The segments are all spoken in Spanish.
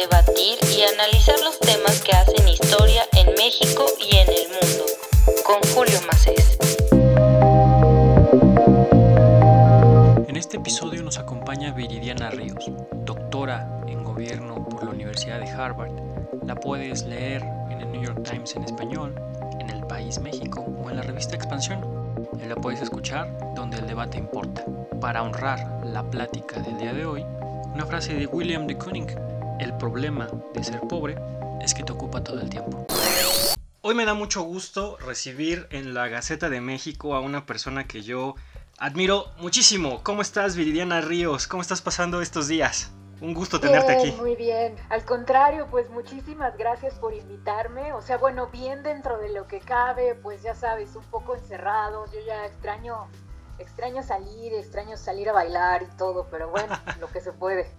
debatir y analizar los temas que hacen historia en México y en el mundo. Con Julio Macés. En este episodio nos acompaña Viridiana Ríos, doctora en gobierno por la Universidad de Harvard. La puedes leer en el New York Times en español, en El País México o en la revista Expansión. La puedes escuchar donde el debate importa. Para honrar la plática del día de hoy, una frase de William de Kooning. El problema de ser pobre es que te ocupa todo el tiempo. Hoy me da mucho gusto recibir en la Gaceta de México a una persona que yo admiro muchísimo. ¿Cómo estás, Viridiana Ríos? ¿Cómo estás pasando estos días? Un gusto tenerte aquí. Muy bien. Al contrario, pues muchísimas gracias por invitarme. O sea, bueno, bien dentro de lo que cabe, pues ya sabes, un poco encerrados. Yo ya extraño extraño salir, extraño salir a bailar y todo, pero bueno, lo que se puede.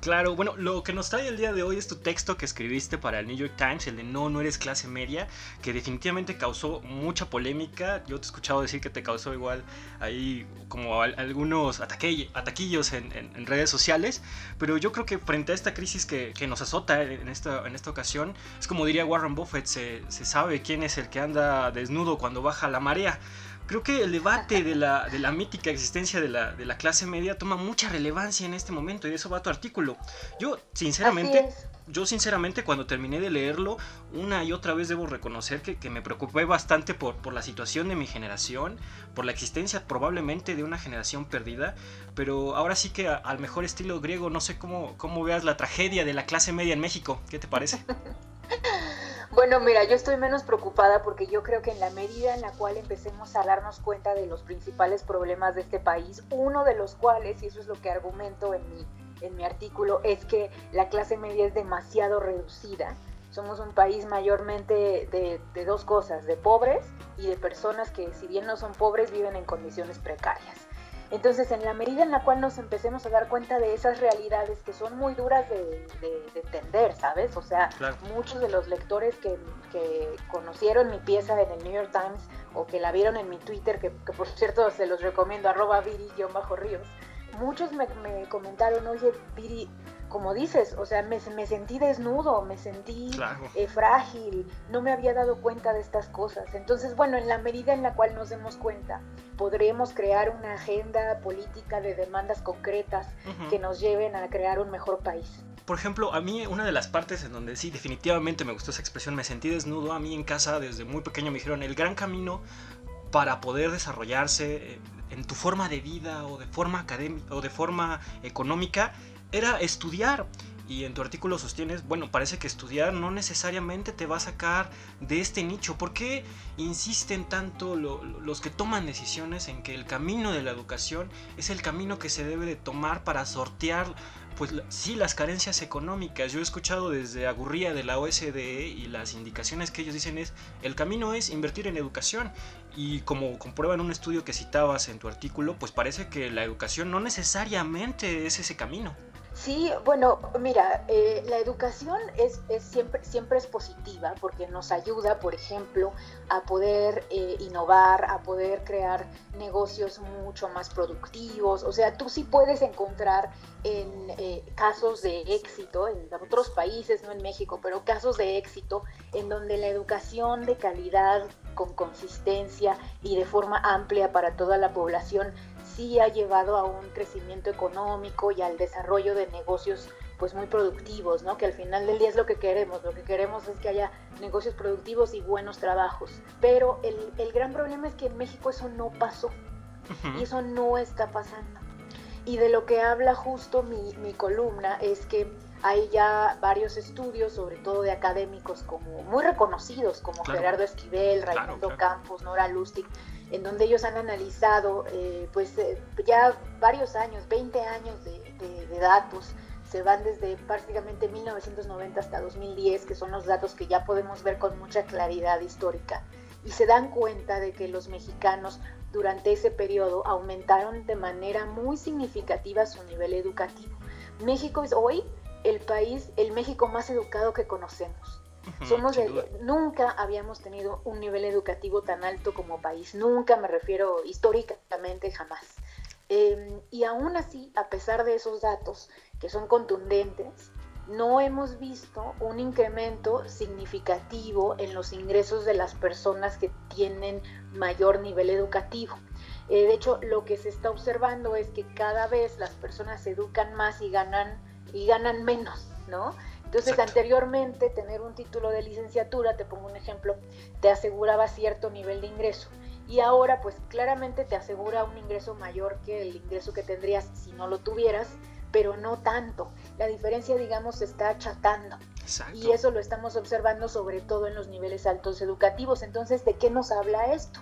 Claro, bueno, lo que nos trae el día de hoy es tu texto que escribiste para el New York Times, el de No, no eres clase media, que definitivamente causó mucha polémica. Yo te he escuchado decir que te causó igual ahí como algunos ataquillos en, redes sociales, pero yo creo que frente a esta crisis que, nos azota en esta, en esta ocasión, es como diría Warren Buffett, se, se sabe quién es el que anda desnudo cuando baja la marea creo que el debate de la, de la mítica existencia de la, de la, clase media toma mucha relevancia en este momento y de eso va tu artículo. Yo, sinceramente, yo sinceramente cuando terminé de leerlo, una y otra vez debo reconocer que, que me preocupé bastante por, por, la situación de mi generación, por la existencia probablemente de una generación perdida, pero ahora sí que al mejor estilo griego, no sé cómo, cómo veas la tragedia de la clase media en México. ¿Qué te parece? Bueno, mira, yo estoy menos preocupada porque yo creo que en la medida en la cual empecemos a darnos cuenta de los principales problemas de este país, uno de los cuales, y eso es lo que argumento en mi, en mi artículo, es que la clase media es demasiado reducida. Somos un país mayormente de, de dos cosas, de pobres y de personas que si bien no son pobres viven en condiciones precarias. Entonces, en la medida en la cual nos empecemos a dar cuenta de esas realidades que son muy duras de, entender, ¿sabes? O sea, muchos de los lectores que, conocieron mi pieza en el New York Times o que la vieron en mi Twitter, que, por cierto se los recomiendo, arroba viri-ríos, muchos me, me comentaron, oye, Viri, como dices, o sea, me, me sentí desnudo, me sentí eh, frágil, no me había dado cuenta de estas cosas. Entonces, bueno, en la medida en la cual nos demos cuenta, podremos crear una agenda política de demandas concretas que nos lleven a crear un mejor país. Por ejemplo, a mí una de las partes en donde sí, definitivamente me gustó esa expresión, me sentí desnudo, a mí en casa desde muy pequeño me dijeron, el gran camino para poder desarrollarse eh, en tu forma de vida o de forma académica o de forma económica era estudiar. Y en tu artículo sostienes, bueno, parece que estudiar no necesariamente te va a sacar de este nicho. ¿Por qué insisten tanto los que toman decisiones en que el camino de la educación es el camino que se debe de tomar para sortear, pues sí, las carencias económicas? Yo he escuchado desde Agurría de la OSDE y las indicaciones que ellos dicen es, el camino es invertir en educación. Y como comprueban un estudio que citabas en tu artículo, pues parece que la educación no necesariamente es ese camino. Sí, bueno, mira, eh, la educación es, siempre, siempre es positiva porque nos ayuda, por ejemplo, a poder eh, innovar, a poder crear negocios mucho más productivos. O sea, tú sí puedes encontrar en eh, casos de éxito, en otros países, no en México, pero casos de éxito en donde la educación de calidad, con consistencia y de forma amplia para toda la población sí ha llevado a un crecimiento económico y al desarrollo de negocios pues muy productivos, ¿no? Que al final del día es lo que queremos, lo que queremos es que haya negocios productivos y buenos trabajos. Pero el, el gran problema es que en México eso no pasó y eso no está pasando. Y de lo que habla justo mi, mi columna es que hay ya varios estudios, sobre todo de académicos como muy reconocidos, como Gerardo Esquivel, Raimundo Campos, Nora Lustig, en donde ellos han analizado eh, pues eh, ya varios años, 20 años de, datos, se van desde prácticamente 1990 hasta 2010, que son los datos que ya podemos ver con mucha claridad histórica, y se dan cuenta de que los mexicanos durante ese periodo aumentaron de manera muy significativa su nivel educativo. México es hoy el país, el México más educado que conocemos. Somos nunca habíamos tenido un nivel educativo tan alto como país, nunca me refiero históricamente jamás. Em, y aún así, a pesar de esos datos que son contundentes, no hemos visto un incremento significativo en los ingresos de las personas que tienen mayor nivel educativo. Eh, de hecho, lo que se está observando es que cada vez las personas se educan más y ganan, y ganan menos, ¿no? Entonces, anteriormente, tener un título de licenciatura, te pongo un ejemplo, te aseguraba cierto nivel de ingreso. Y ahora, pues claramente te asegura un ingreso mayor que el ingreso que tendrías si no lo tuvieras, pero no tanto. La diferencia, digamos, se está achatando. Y eso lo estamos observando sobre todo en los niveles altos educativos. Entonces, ¿de qué nos habla esto?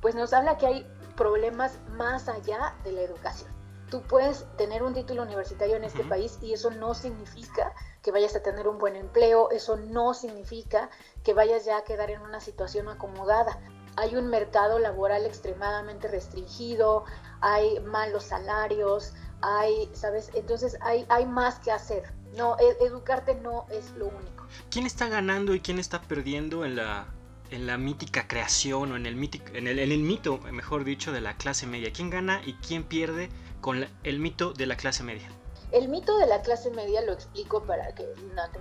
Pues nos habla que hay problemas más allá de la educación. Tú puedes tener un título universitario en este país y eso no significa que vayas a tener un buen empleo, eso no significa que vayas ya a quedar en una situación acomodada. Hay un mercado laboral extremadamente restringido, hay malos salarios, hay, ¿sabes? Entonces hay, hay más que hacer. No, e, educarte no es lo único. ¿Quién está ganando y quién está perdiendo en la, en la mítica creación o en el, mítico, en, el, en el mito, mejor dicho, de la clase media? ¿Quién gana y quién pierde con el mito de la clase media? El mito de la clase media lo explico para que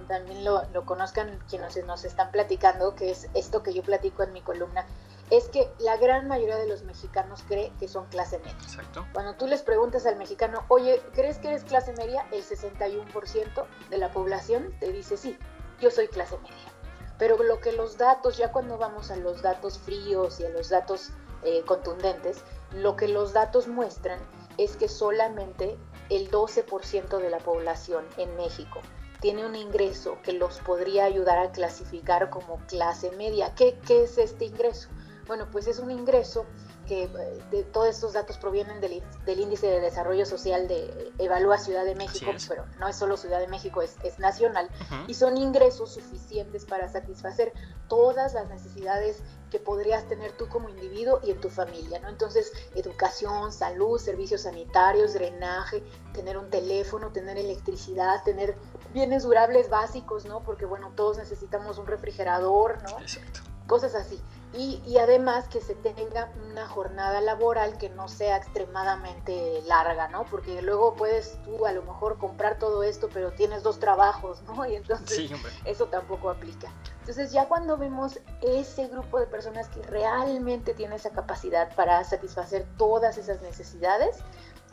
también lo, conozcan quienes nos están platicando, que es esto que yo platico en mi columna, es que la gran mayoría de los mexicanos cree que son clase media. Exacto. Cuando tú les preguntas al mexicano, oye, ¿crees que eres clase media? El 61% de la población te dice sí, yo soy clase media. Pero lo que los datos, ya cuando vamos a los datos fríos y a los datos eh, contundentes, lo que los datos muestran es que solamente el 12% de la población en México tiene un ingreso que los podría ayudar a clasificar como clase media. ¿Qué, qué es este ingreso? Bueno, pues es un ingreso que eh, de, todos estos datos provienen del, índice de desarrollo social de Evalúa Ciudad de México, pero no es solo Ciudad de México, es, nacional, y son ingresos suficientes para satisfacer todas las necesidades que podrías tener tú como individuo y en tu familia, ¿no? Entonces, educación, salud, servicios sanitarios, drenaje, tener un teléfono, tener electricidad, tener bienes durables básicos, ¿no? Porque, bueno, todos necesitamos un refrigerador, ¿no? Exacto. Cosas así. Y, además que se tenga una jornada laboral que no sea extremadamente larga, ¿no? Porque luego puedes tú a lo mejor comprar todo esto, pero tienes dos trabajos, ¿no? Y entonces eso tampoco aplica. Entonces ya cuando vemos ese grupo de personas que realmente tiene esa capacidad para satisfacer todas esas necesidades,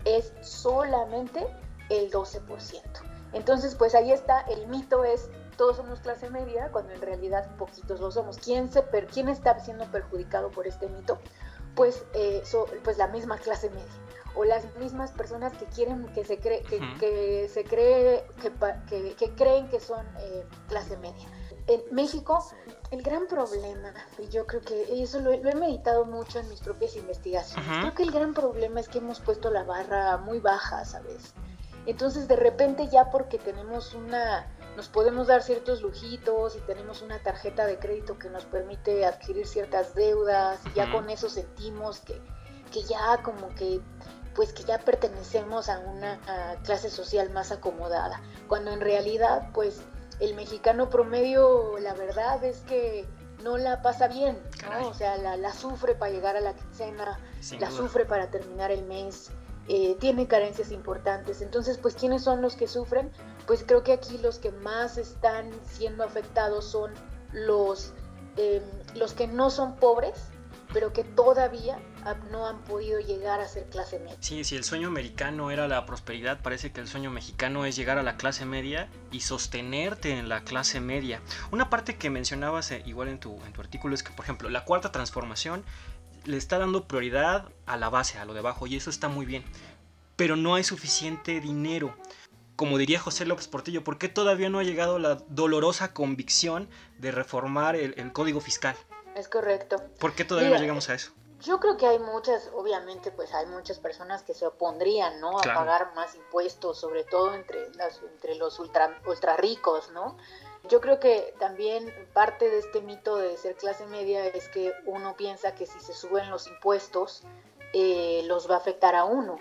es solamente el 12%. Entonces, pues ahí está, el mito es todos somos clase media, cuando en realidad poquitos lo somos. ¿Quién, se per, quién está siendo perjudicado por este mito? Pues, eh, pues la misma clase media o las mismas personas que quieren que se cree que, que se cree que, que, creen que son eh, clase media en México el gran problema y yo creo que eso lo, he meditado mucho en mis propias investigaciones creo que el gran problema es que hemos puesto la barra muy baja sabes entonces de repente ya porque tenemos una nos podemos dar ciertos lujitos y tenemos una tarjeta de crédito que nos permite adquirir ciertas deudas y ya con eso sentimos que, que ya como que pues que ya pertenecemos a una clase social más acomodada, cuando en realidad pues el mexicano promedio la verdad es que no la pasa bien, ¿no? O sea, la, la, sufre para llegar a la quincena, la sufre para terminar el mes, eh, tiene carencias importantes. Entonces, pues, ¿quiénes son los que sufren? Pues creo que aquí los que más están siendo afectados son los, em, los que no son pobres, pero que todavía no han podido llegar a ser clase media. Sí, si el sueño americano era la prosperidad, parece que el sueño mexicano es llegar a la clase media y sostenerte en la clase media. Una parte que mencionabas eh, igual en tu, en tu artículo es que, por ejemplo, la cuarta transformación le está dando prioridad a la base, a lo de abajo, y eso está muy bien. Pero no hay suficiente dinero. Como diría José López Portillo, ¿por qué todavía no ha llegado la dolorosa convicción de reformar el, código fiscal? Es correcto. ¿Por qué todavía no llegamos a eso? Yo creo que hay muchas, obviamente, pues hay muchas personas que se opondrían, ¿no? A pagar más impuestos, sobre todo entre, las, entre los ultra, ultra ricos, ¿no? Yo creo que también parte de este mito de ser clase media es que uno piensa que si se suben los impuestos eh, los va a afectar a uno,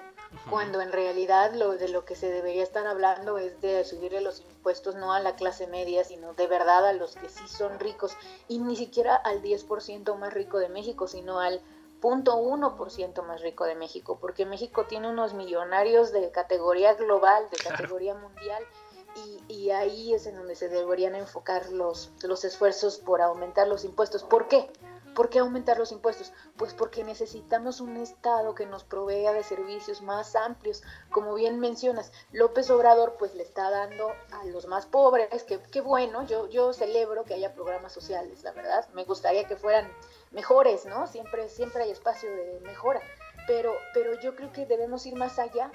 cuando en realidad lo de lo que se debería estar hablando es de subirle los impuestos no a la clase media, sino de verdad a los que sí son ricos y ni siquiera al 10% más rico de México, sino al 0.1% más rico de México, porque México tiene unos millonarios de categoría global, de categoría mundial y, ahí es en donde se deberían enfocar los, los esfuerzos por aumentar los impuestos. ¿Por qué? ¿Por qué aumentar los impuestos? Pues porque necesitamos un Estado que nos provea de servicios más amplios. Como bien mencionas, López Obrador pues le está dando a los más pobres, que qué bueno, yo, yo celebro que haya programas sociales, la verdad. Me gustaría que fueran mejores, ¿no? Siempre, siempre hay espacio de mejora. Pero, pero yo creo que debemos ir más allá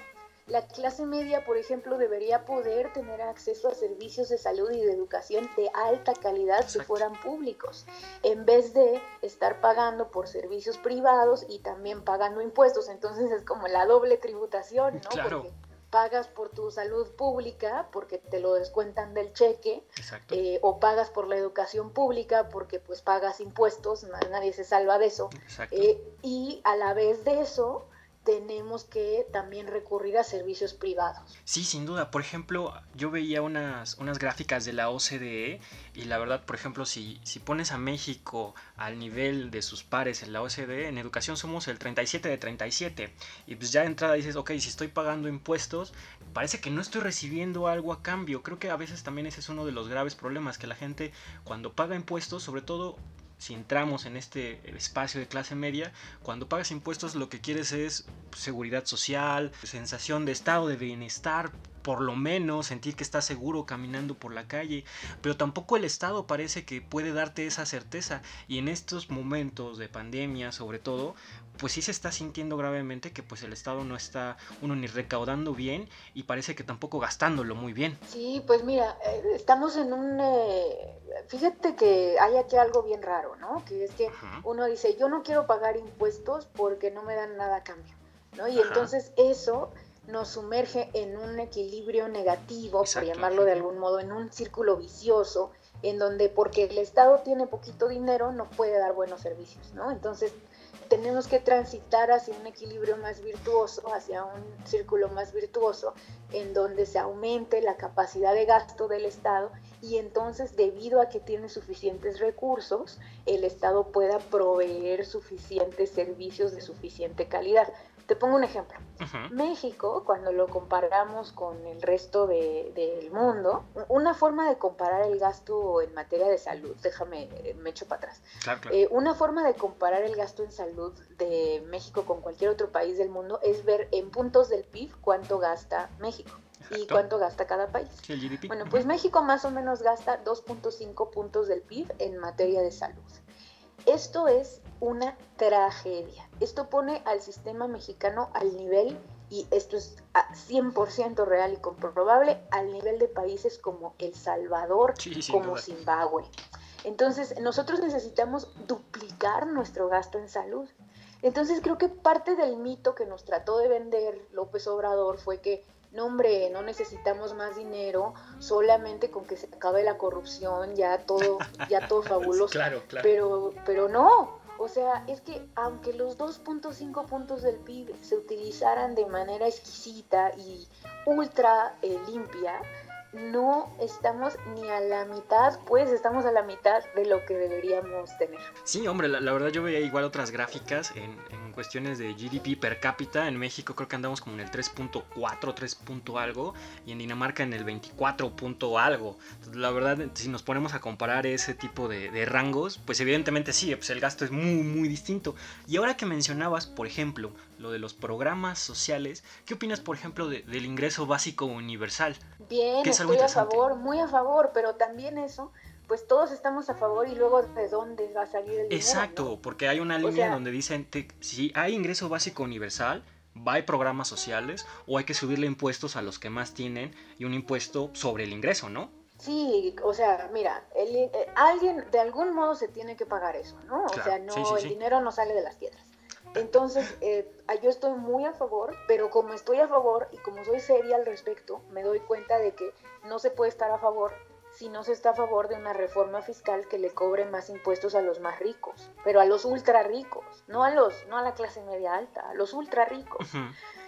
la clase media, por ejemplo, debería poder tener acceso a servicios de salud y de educación de alta calidad si fueran públicos, en vez de estar pagando por servicios privados y también pagando impuestos. Entonces es como la doble tributación, ¿no? Porque pagas por tu salud pública porque te lo descuentan del cheque, eh, o pagas por la educación pública porque pues pagas impuestos, nadie se salva de eso. Eh, y a la vez de eso, tenemos que también recurrir a servicios privados. Sí, sin duda. Por ejemplo, yo veía unas, unas gráficas de la OCDE y la verdad, por ejemplo, si, si pones a México al nivel de sus pares en la OCDE, en educación somos el 37 de 37. Y pues ya de entrada dices, ok, si estoy pagando impuestos, parece que no estoy recibiendo algo a cambio. Creo que a veces también ese es uno de los graves problemas, que la gente cuando paga impuestos, sobre todo si entramos en este espacio de clase media, cuando pagas impuestos lo que quieres es seguridad social, sensación de estado de bienestar, por lo menos sentir que estás seguro caminando por la calle, pero tampoco el Estado parece que puede darte esa certeza y en estos momentos de pandemia sobre todo, pues sí se está sintiendo gravemente que pues el Estado no está uno ni recaudando bien y parece que tampoco gastándolo muy bien. Sí, pues mira, eh, estamos en un... Eh, fíjate que hay aquí algo bien raro, ¿no? Que es que uno dice, yo no quiero pagar impuestos porque no me dan nada a cambio, ¿no? Y entonces eso nos sumerge en un equilibrio negativo, por llamarlo de algún modo, en un círculo vicioso, en donde porque el Estado tiene poquito dinero no puede dar buenos servicios, ¿no? Entonces tenemos que transitar hacia un equilibrio más virtuoso, hacia un círculo más virtuoso, en donde se aumente la capacidad de gasto del Estado y entonces debido a que tiene suficientes recursos, el Estado pueda proveer suficientes servicios de suficiente calidad. Te pongo un ejemplo. México, cuando lo comparamos con el resto del mundo, una forma de comparar el gasto en materia de salud, déjame, eh, me echo para atrás. Eh, una forma de comparar el gasto en salud de México con cualquier otro país del mundo es ver en puntos del PIB cuánto gasta México. ¿Y cuánto gasta cada país? Bueno, pues México más o menos gasta 2.5 puntos del PIB en materia de salud. Esto es una tragedia. Esto pone al sistema mexicano al nivel, y esto es 100% real y comprobable, al nivel de países como El Salvador, como Zimbabue. Entonces, nosotros necesitamos duplicar nuestro gasto en salud. Entonces, creo que parte del mito que nos trató de vender López Obrador fue que no hombre, no necesitamos más dinero, solamente con que se acabe la corrupción, ya todo, ya todo fabuloso. claro, claro. Pero, pero no, o sea, es que aunque los 2.5 puntos del PIB se utilizaran de manera exquisita y ultra eh, limpia, no estamos ni a la mitad, pues estamos a la mitad de lo que deberíamos tener. Sí, hombre, la, verdad yo veía igual otras gráficas en, cuestiones de GDP per cápita. En México creo que andamos como en el 3.4, 3. algo, y en Dinamarca en el 24. algo. la verdad, si nos ponemos a comparar ese tipo de, rangos, pues evidentemente sí, pues el gasto es muy, muy distinto. Y ahora que mencionabas, por ejemplo, lo de los programas sociales, ¿qué opinas, por ejemplo, del ingreso básico universal? Bien, estoy a favor, muy a favor, pero también eso, pues todos estamos a favor y luego de dónde va a salir el dinero. Exacto, porque hay una línea donde dicen, si hay ingreso básico universal, va a programas sociales o hay que subirle impuestos a los que más tienen y un impuesto sobre el ingreso, ¿no? Sí, o sea, mira, eh, alguien de algún modo se tiene que pagar eso, ¿no? o sea, no, el dinero no sale de las piedras. Entonces, eh, yo estoy muy a favor, pero como estoy a favor y como soy seria al respecto, me doy cuenta de que no se puede estar a favor si no se está a favor de una reforma fiscal que le cobre más impuestos a los más ricos, pero a los ultra ricos, no a los, no a la clase media alta, a los ultra ricos.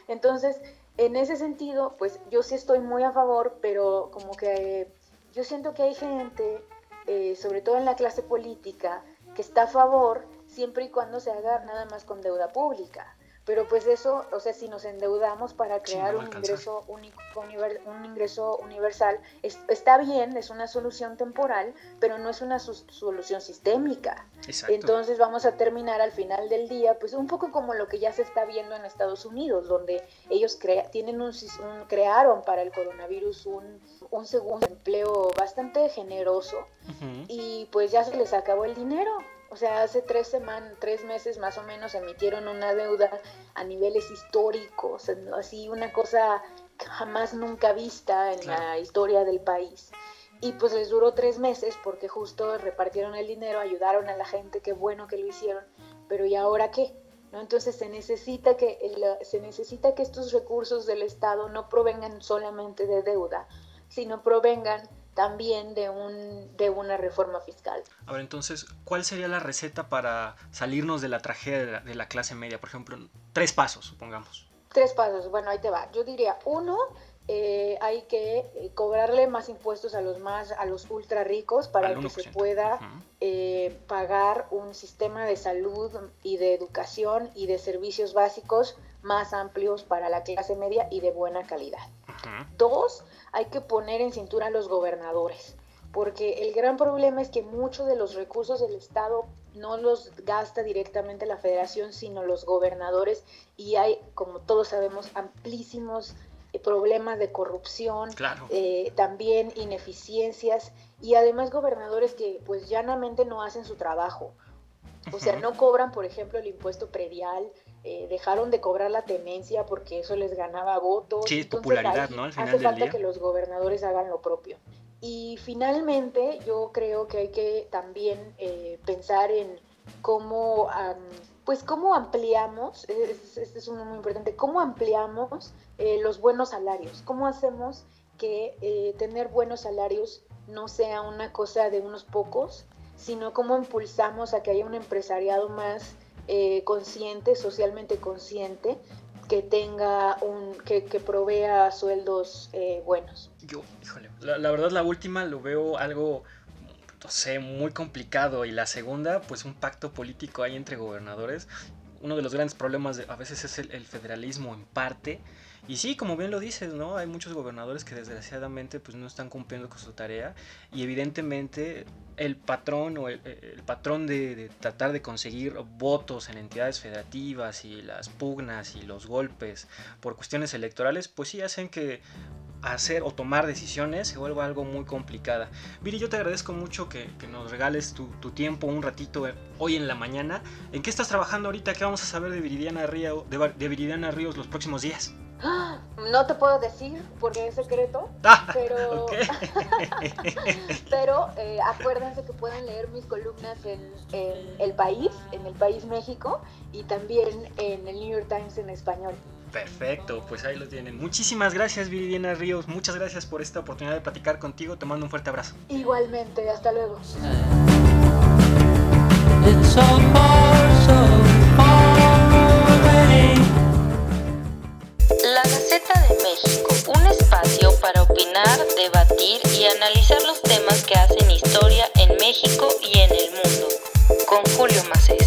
Entonces, en ese sentido, pues yo sí estoy muy a favor, pero como que yo siento que hay gente, eh, sobre todo en la clase política, que está a favor siempre y cuando se haga nada más con deuda pública pero pues eso, o sea, si nos endeudamos para crear un ingreso único, un ingreso universal, está bien, es una solución temporal, pero no es una solución sistémica. Entonces vamos a terminar al final del día, pues un poco como lo que ya se está viendo en Estados Unidos, donde ellos tienen un, crearon para el coronavirus un, un segundo empleo bastante generoso y pues ya se les acabó el dinero. O sea, hace tres semanas, tres meses más o menos emitieron una deuda a niveles históricos, así una cosa jamás nunca vista en la historia del país. Y pues les duró tres meses porque justo repartieron el dinero, ayudaron a la gente, qué bueno que lo hicieron, pero ¿y ahora qué? ¿No? Entonces se necesita, que se necesita que estos recursos del Estado no provengan solamente de deuda, sino provengan también de, un, de una reforma fiscal. A ver, entonces, ¿cuál sería la receta para salirnos de la tragedia de la, clase media? Por ejemplo, tres pasos, supongamos. Tres pasos, bueno, ahí te va. Yo diría, uno, eh, hay que eh, cobrarle más impuestos a los más a los ultra ricos para que se pueda eh, pagar un sistema de salud y de educación y de servicios básicos más amplios para la clase media y de buena calidad. Dos, hay que poner en cintura a los gobernadores, porque el gran problema es que muchos de los recursos del Estado no los gasta directamente la federación, sino los gobernadores, y hay, como todos sabemos, amplísimos eh, problemas de corrupción, eh, también ineficiencias, y además gobernadores que pues llanamente no hacen su trabajo. O sea, no cobran, por ejemplo, el impuesto predial, eh, dejaron de cobrar la tenencia porque eso les ganaba votos. Sí, popularidad, ¿no? Al final hace falta que los gobernadores hagan lo propio. Y finalmente yo creo que hay que también eh, pensar en cómo, pues cómo ampliamos, este es uno muy importante, cómo ampliamos eh, los buenos salarios, cómo hacemos que tener buenos salarios no sea una cosa de unos pocos, sino cómo impulsamos a que haya un empresariado más eh, consciente, socialmente consciente, que tenga un, que, que provea sueldos eh, buenos. Yo, híjole, la, verdad la última lo veo algo, no sé, muy complicado y la segunda, pues un pacto político ahí entre gobernadores. Uno de los grandes problemas de, a veces es el, el federalismo en parte y sí, como bien lo dices, ¿no? Hay muchos gobernadores que desgraciadamente pues no están cumpliendo con su tarea y evidentemente el patrón o el, patrón de, tratar de conseguir votos en entidades federativas y las pugnas y los golpes por cuestiones electorales, pues sí hacen que hacer o tomar decisiones se vuelva algo muy complicada. Viri, yo te agradezco mucho que, nos regales tu, tiempo un ratito eh, hoy en la mañana. ¿En qué estás trabajando ahorita? ¿Qué vamos a saber de Viridiana, Río, de Viridiana Ríos los próximos días? No te puedo decir porque es secreto, ah, pero, pero eh, acuérdense que pueden leer mis columnas en, El País, en El País México y también en el New York Times en español. Perfecto, pues ahí lo tienen. Muchísimas gracias Viridiana Ríos, muchas gracias por esta oportunidad de platicar contigo, te mando un fuerte abrazo. Igualmente, hasta luego. La Un espacio para opinar, debatir y analizar los temas que hacen historia en México y en el mundo, con Julio Macés.